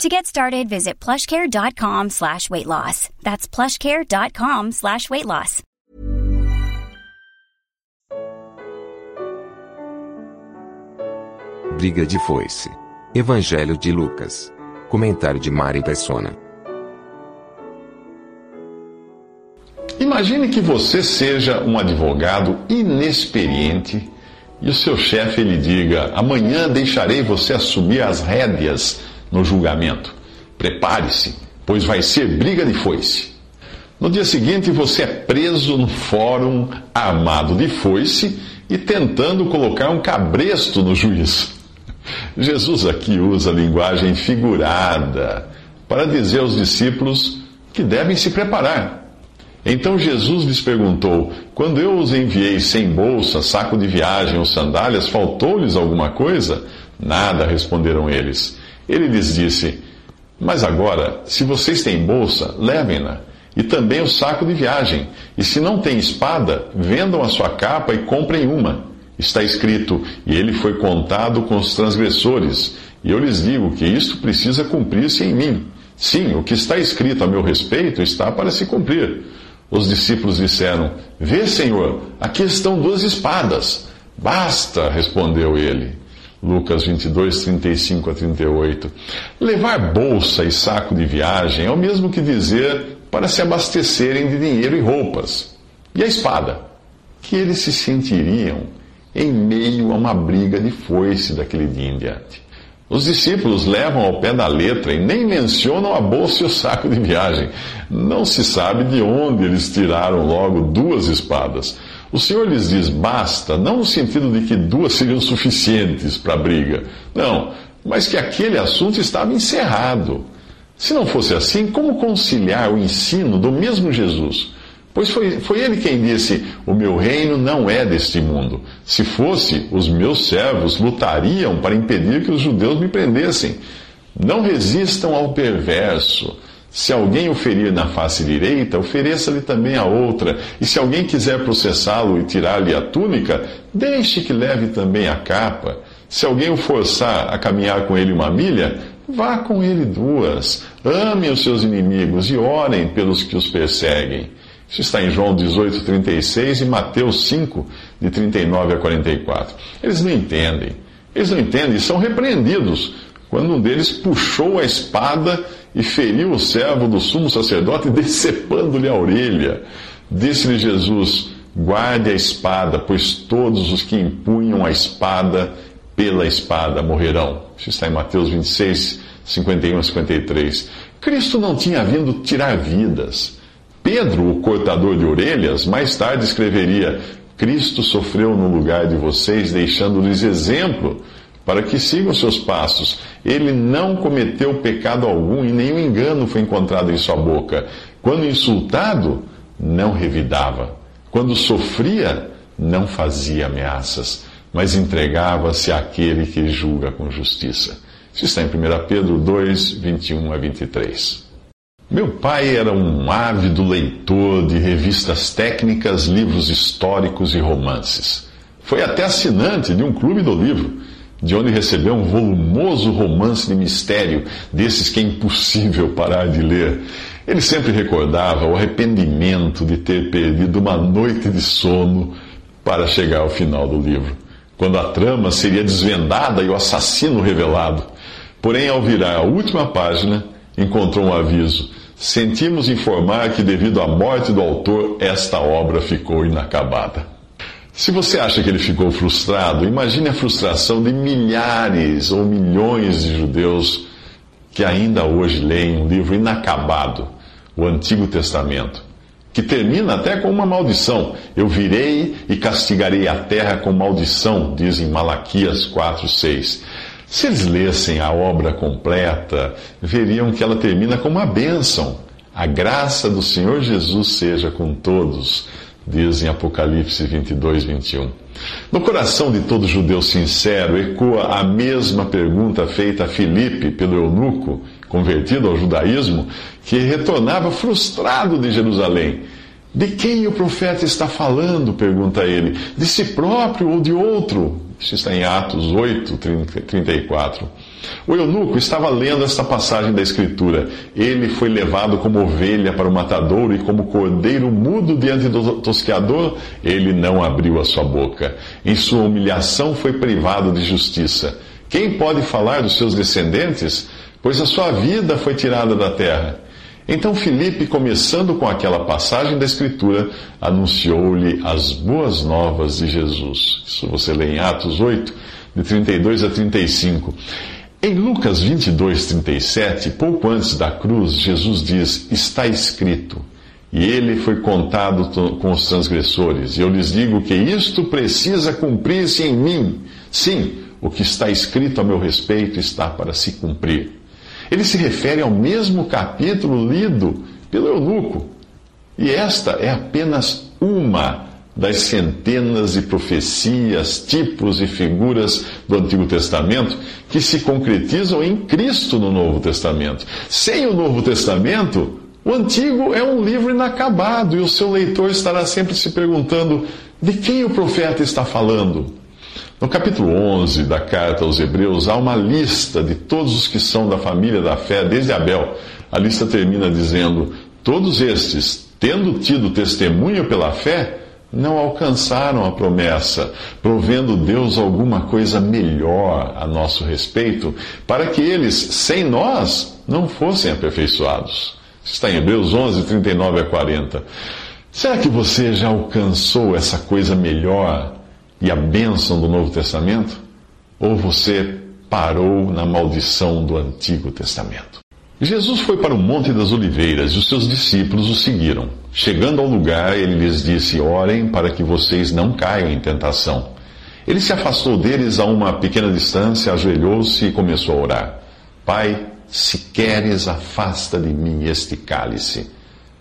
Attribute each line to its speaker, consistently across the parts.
Speaker 1: To get started, visit plushcare.com slash weight loss. That's plushcare.com slash weight loss.
Speaker 2: Briga de foice. Evangelho de Lucas. Comentário de Mari Persona.
Speaker 3: Imagine que você seja um advogado inexperiente e o seu chefe lhe diga: amanhã deixarei você assumir as rédeas no julgamento. Prepare-se, pois vai ser briga de foice. No dia seguinte, você é preso no fórum armado de foice e tentando colocar um cabresto no juiz. Jesus aqui usa linguagem figurada para dizer aos discípulos que devem se preparar. Então Jesus lhes perguntou: Quando eu os enviei sem bolsa, saco de viagem ou sandálias, faltou-lhes alguma coisa? Nada, responderam eles. Ele lhes disse: Mas agora, se vocês têm bolsa, levem-na, e também o saco de viagem. E se não têm espada, vendam a sua capa e comprem uma. Está escrito: E ele foi contado com os transgressores. E eu lhes digo que isto precisa cumprir-se em mim. Sim, o que está escrito a meu respeito está para se cumprir. Os discípulos disseram: Vê, Senhor, aqui estão duas espadas. Basta, respondeu ele. Lucas 22, 35 a 38. Levar bolsa e saco de viagem é o mesmo que dizer para se abastecerem de dinheiro e roupas. E a espada? Que eles se sentiriam em meio a uma briga de foice daquele dia em diante. Os discípulos levam ao pé da letra e nem mencionam a bolsa e o saco de viagem. Não se sabe de onde eles tiraram logo duas espadas. O Senhor lhes diz basta, não no sentido de que duas seriam suficientes para a briga. Não, mas que aquele assunto estava encerrado. Se não fosse assim, como conciliar o ensino do mesmo Jesus? Pois foi, foi ele quem disse: O meu reino não é deste mundo. Se fosse, os meus servos lutariam para impedir que os judeus me prendessem. Não resistam ao perverso. Se alguém o ferir na face direita, ofereça-lhe também a outra. E se alguém quiser processá-lo e tirar-lhe a túnica, deixe que leve também a capa. Se alguém o forçar a caminhar com ele uma milha, vá com ele duas. Amem os seus inimigos e orem pelos que os perseguem. Isso está em João 18, 36 e Mateus 5, de 39 a 44. Eles não entendem. Eles não entendem e são repreendidos quando um deles puxou a espada e feriu o servo do sumo sacerdote, decepando-lhe a orelha. Disse-lhe Jesus: Guarde a espada, pois todos os que empunham a espada pela espada morrerão. Isso está em Mateus 26, 51 a 53. Cristo não tinha vindo tirar vidas. Pedro, o cortador de orelhas, mais tarde escreveria: Cristo sofreu no lugar de vocês, deixando-lhes exemplo para que sigam seus passos. Ele não cometeu pecado algum e nenhum engano foi encontrado em sua boca. Quando insultado, não revidava. Quando sofria, não fazia ameaças, mas entregava-se àquele que julga com justiça. Isso está em 1 Pedro 2, 21 a 23. Meu pai era um ávido leitor de revistas técnicas, livros históricos e romances. Foi até assinante de um clube do livro de onde recebeu um volumoso romance de mistério, desses que é impossível parar de ler. Ele sempre recordava o arrependimento de ter perdido uma noite de sono para chegar ao final do livro, quando a trama seria desvendada e o assassino revelado. Porém, ao virar a última página, encontrou um aviso. Sentimos informar que, devido à morte do autor, esta obra ficou inacabada. Se você acha que ele ficou frustrado, imagine a frustração de milhares ou milhões de judeus que ainda hoje leem um livro inacabado, o Antigo Testamento, que termina até com uma maldição. Eu virei e castigarei a terra com maldição, diz em Malaquias 4, 6. Se eles lessem a obra completa, veriam que ela termina com uma bênção. A graça do Senhor Jesus seja com todos, diz em Apocalipse 22, 21. No coração de todo judeu sincero ecoa a mesma pergunta feita a Filipe pelo eunuco, convertido ao judaísmo, que retornava frustrado de Jerusalém. De quem o profeta está falando? pergunta ele. De si próprio ou de outro? Isso está em Atos 8, 34. O eunuco estava lendo esta passagem da Escritura. Ele foi levado como ovelha para o matadouro e como cordeiro mudo diante do tosqueador, ele não abriu a sua boca. Em sua humilhação foi privado de justiça. Quem pode falar dos seus descendentes? Pois a sua vida foi tirada da terra. Então Filipe, começando com aquela passagem da Escritura, anunciou-lhe as boas novas de Jesus. Isso você lê em Atos 8, de 32 a 35. Em Lucas 22, 37, pouco antes da cruz, Jesus diz: Está escrito. E ele foi contado com os transgressores. E eu lhes digo que isto precisa cumprir-se em mim. Sim, o que está escrito a meu respeito está para se cumprir. Ele se refere ao mesmo capítulo lido pelo eunuco. E esta é apenas uma das centenas de profecias, tipos e figuras do Antigo Testamento que se concretizam em Cristo no Novo Testamento. Sem o Novo Testamento, o Antigo é um livro inacabado e o seu leitor estará sempre se perguntando de quem o profeta está falando. No capítulo 11 da carta aos Hebreus, há uma lista de todos os que são da família da fé, desde Abel. A lista termina dizendo: Todos estes, tendo tido testemunho pela fé, não alcançaram a promessa, provendo Deus alguma coisa melhor a nosso respeito, para que eles, sem nós, não fossem aperfeiçoados. Está em Hebreus 11, 39 a 40. Será que você já alcançou essa coisa melhor e a bênção do Novo Testamento? Ou você parou na maldição do Antigo Testamento? Jesus foi para o Monte das Oliveiras e os seus discípulos o seguiram. Chegando ao lugar, ele lhes disse: Orem para que vocês não caiam em tentação. Ele se afastou deles a uma pequena distância, ajoelhou-se e começou a orar: Pai, se queres, afasta de mim este cálice.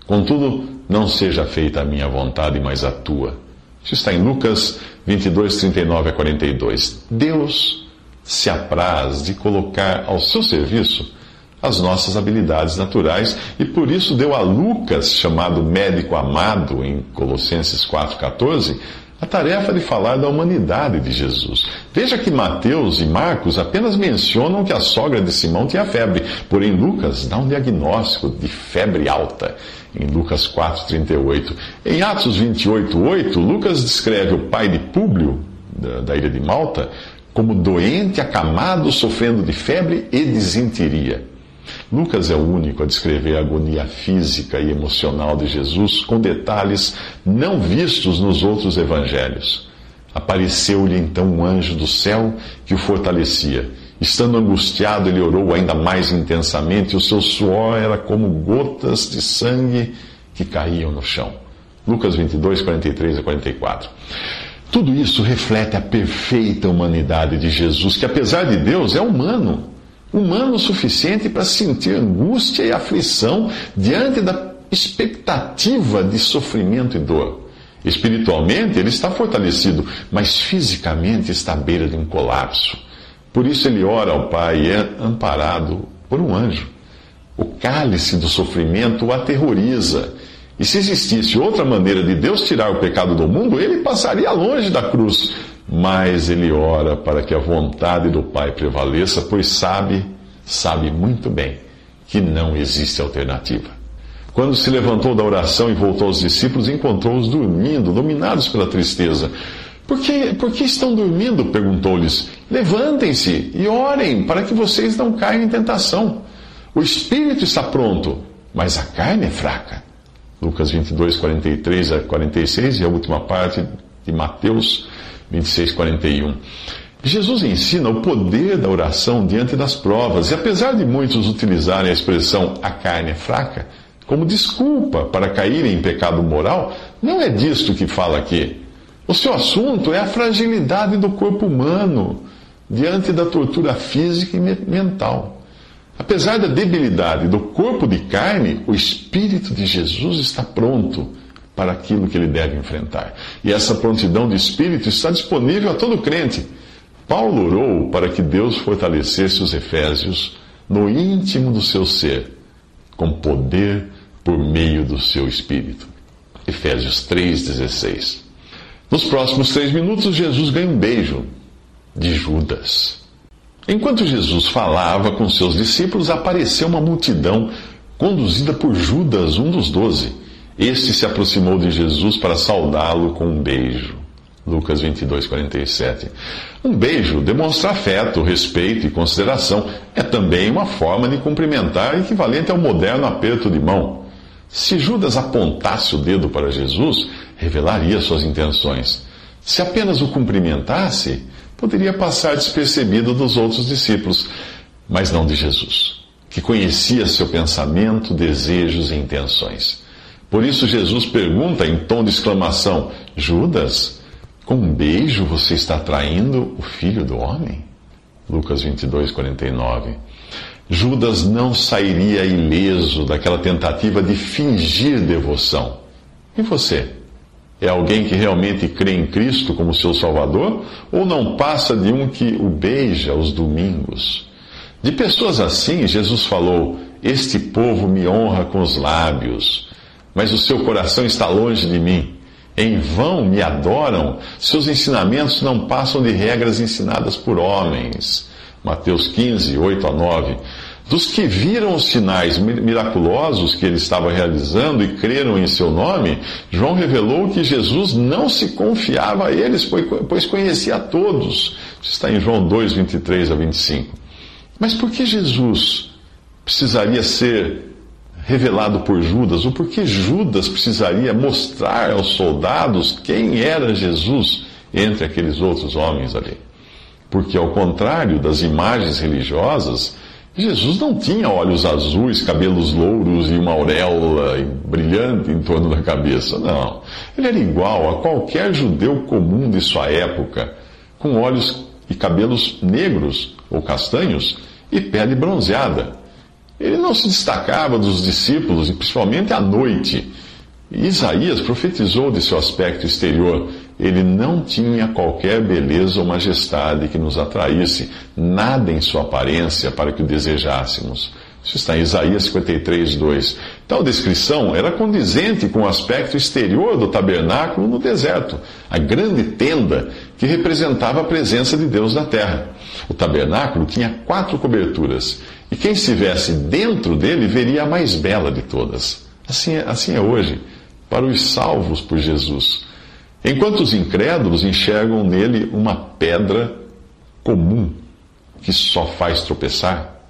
Speaker 3: Contudo, não seja feita a minha vontade, mas a tua. Isso está em Lucas 22, 39 a 42. Deus se apraz de colocar ao seu serviço as nossas habilidades naturais e por isso deu a Lucas, chamado médico amado em Colossenses 4,14, a tarefa de falar da humanidade de Jesus. Veja que Mateus e Marcos apenas mencionam que a sogra de Simão tinha febre, porém Lucas dá um diagnóstico de febre alta em Lucas 4,38. Em Atos 28,8, Lucas descreve o pai de Públio, da, da ilha de Malta, como doente, acamado, sofrendo de febre e desinteria. Lucas é o único a descrever a agonia física e emocional de Jesus com detalhes não vistos nos outros evangelhos. Apareceu-lhe então um anjo do céu que o fortalecia. Estando angustiado, ele orou ainda mais intensamente, e o seu suor era como gotas de sangue que caíam no chão. Lucas 22, 43 a 44. Tudo isso reflete a perfeita humanidade de Jesus, que apesar de Deus é humano humano o suficiente para sentir angústia e aflição diante da expectativa de sofrimento e dor. Espiritualmente, ele está fortalecido, mas fisicamente está à beira de um colapso. Por isso, ele ora ao Pai e é amparado por um anjo. O cálice do sofrimento o aterroriza. E se existisse outra maneira de Deus tirar o pecado do mundo, ele passaria longe da cruz mas ele ora para que a vontade do Pai prevaleça, pois sabe, sabe muito bem que não existe alternativa. Quando se levantou da oração e voltou aos discípulos, encontrou-os dormindo, dominados pela tristeza. Por que, por que estão dormindo? perguntou-lhes. Levantem-se e orem para que vocês não caiam em tentação. O espírito está pronto, mas a carne é fraca. Lucas 22, 43 a 46 e a última parte de Mateus 26, 41. Jesus ensina o poder da oração diante das provas, e apesar de muitos utilizarem a expressão a carne é fraca como desculpa para caírem em pecado moral, não é disto que fala aqui. O seu assunto é a fragilidade do corpo humano diante da tortura física e mental. Apesar da debilidade do corpo de carne, o Espírito de Jesus está pronto para aquilo que ele deve enfrentar. E essa prontidão de espírito está disponível a todo crente. Paulo orou para que Deus fortalecesse os Efésios no íntimo do seu ser, com poder por meio do seu espírito. Efésios 3,16. Nos próximos três minutos, Jesus ganha um beijo de Judas. Enquanto Jesus falava com seus discípulos, apareceu uma multidão conduzida por Judas, um dos doze. Este se aproximou de Jesus para saudá-lo com um beijo. Lucas 22, 47. Um beijo demonstra afeto, respeito e consideração. É também uma forma de cumprimentar equivalente ao moderno aperto de mão. Se Judas apontasse o dedo para Jesus, revelaria suas intenções. Se apenas o cumprimentasse, poderia passar despercebido dos outros discípulos, mas não de Jesus, que conhecia seu pensamento, desejos e intenções. Por isso, Jesus pergunta em tom de exclamação: Judas, com um beijo você está traindo o filho do homem? Lucas 22, 49. Judas não sairia ileso daquela tentativa de fingir devoção. E você? É alguém que realmente crê em Cristo como seu Salvador? Ou não passa de um que o beija aos domingos? De pessoas assim, Jesus falou: Este povo me honra com os lábios mas o seu coração está longe de mim. Em vão me adoram, seus ensinamentos não passam de regras ensinadas por homens. Mateus 15, 8 a 9. Dos que viram os sinais miraculosos que ele estava realizando e creram em seu nome, João revelou que Jesus não se confiava a eles, pois conhecia a todos. Isso está em João 2, 23 a 25. Mas por que Jesus precisaria ser revelado por Judas, o porquê Judas precisaria mostrar aos soldados quem era Jesus entre aqueles outros homens ali. Porque, ao contrário das imagens religiosas, Jesus não tinha olhos azuis, cabelos louros e uma auréola brilhante em torno da cabeça. Não. Ele era igual a qualquer judeu comum de sua época, com olhos e cabelos negros ou castanhos e pele bronzeada. Ele não se destacava dos discípulos, e principalmente à noite. Isaías profetizou de seu aspecto exterior. Ele não tinha qualquer beleza ou majestade que nos atraísse, nada em sua aparência para que o desejássemos. Isso está em Isaías 53, 2. Tal descrição era condizente com o aspecto exterior do tabernáculo no deserto, a grande tenda que representava a presença de Deus na terra. O tabernáculo tinha quatro coberturas e quem estivesse dentro dele veria a mais bela de todas. Assim é, assim é hoje, para os salvos por Jesus. Enquanto os incrédulos enxergam nele uma pedra comum que só faz tropeçar.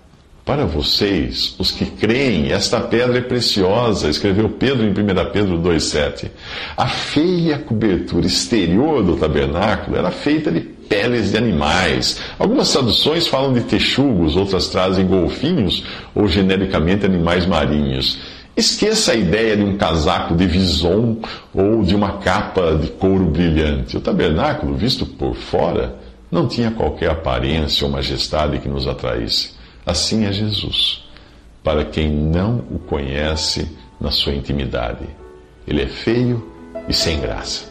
Speaker 3: Para vocês, os que creem, esta pedra é preciosa, escreveu Pedro em 1 Pedro 2,7. A feia cobertura exterior do tabernáculo era feita de peles de animais. Algumas traduções falam de texugos, outras trazem golfinhos ou genericamente animais marinhos. Esqueça a ideia de um casaco de vison ou de uma capa de couro brilhante. O tabernáculo, visto por fora, não tinha qualquer aparência ou majestade que nos atraísse. Assim é Jesus, para quem não o conhece na sua intimidade. Ele é feio e sem graça.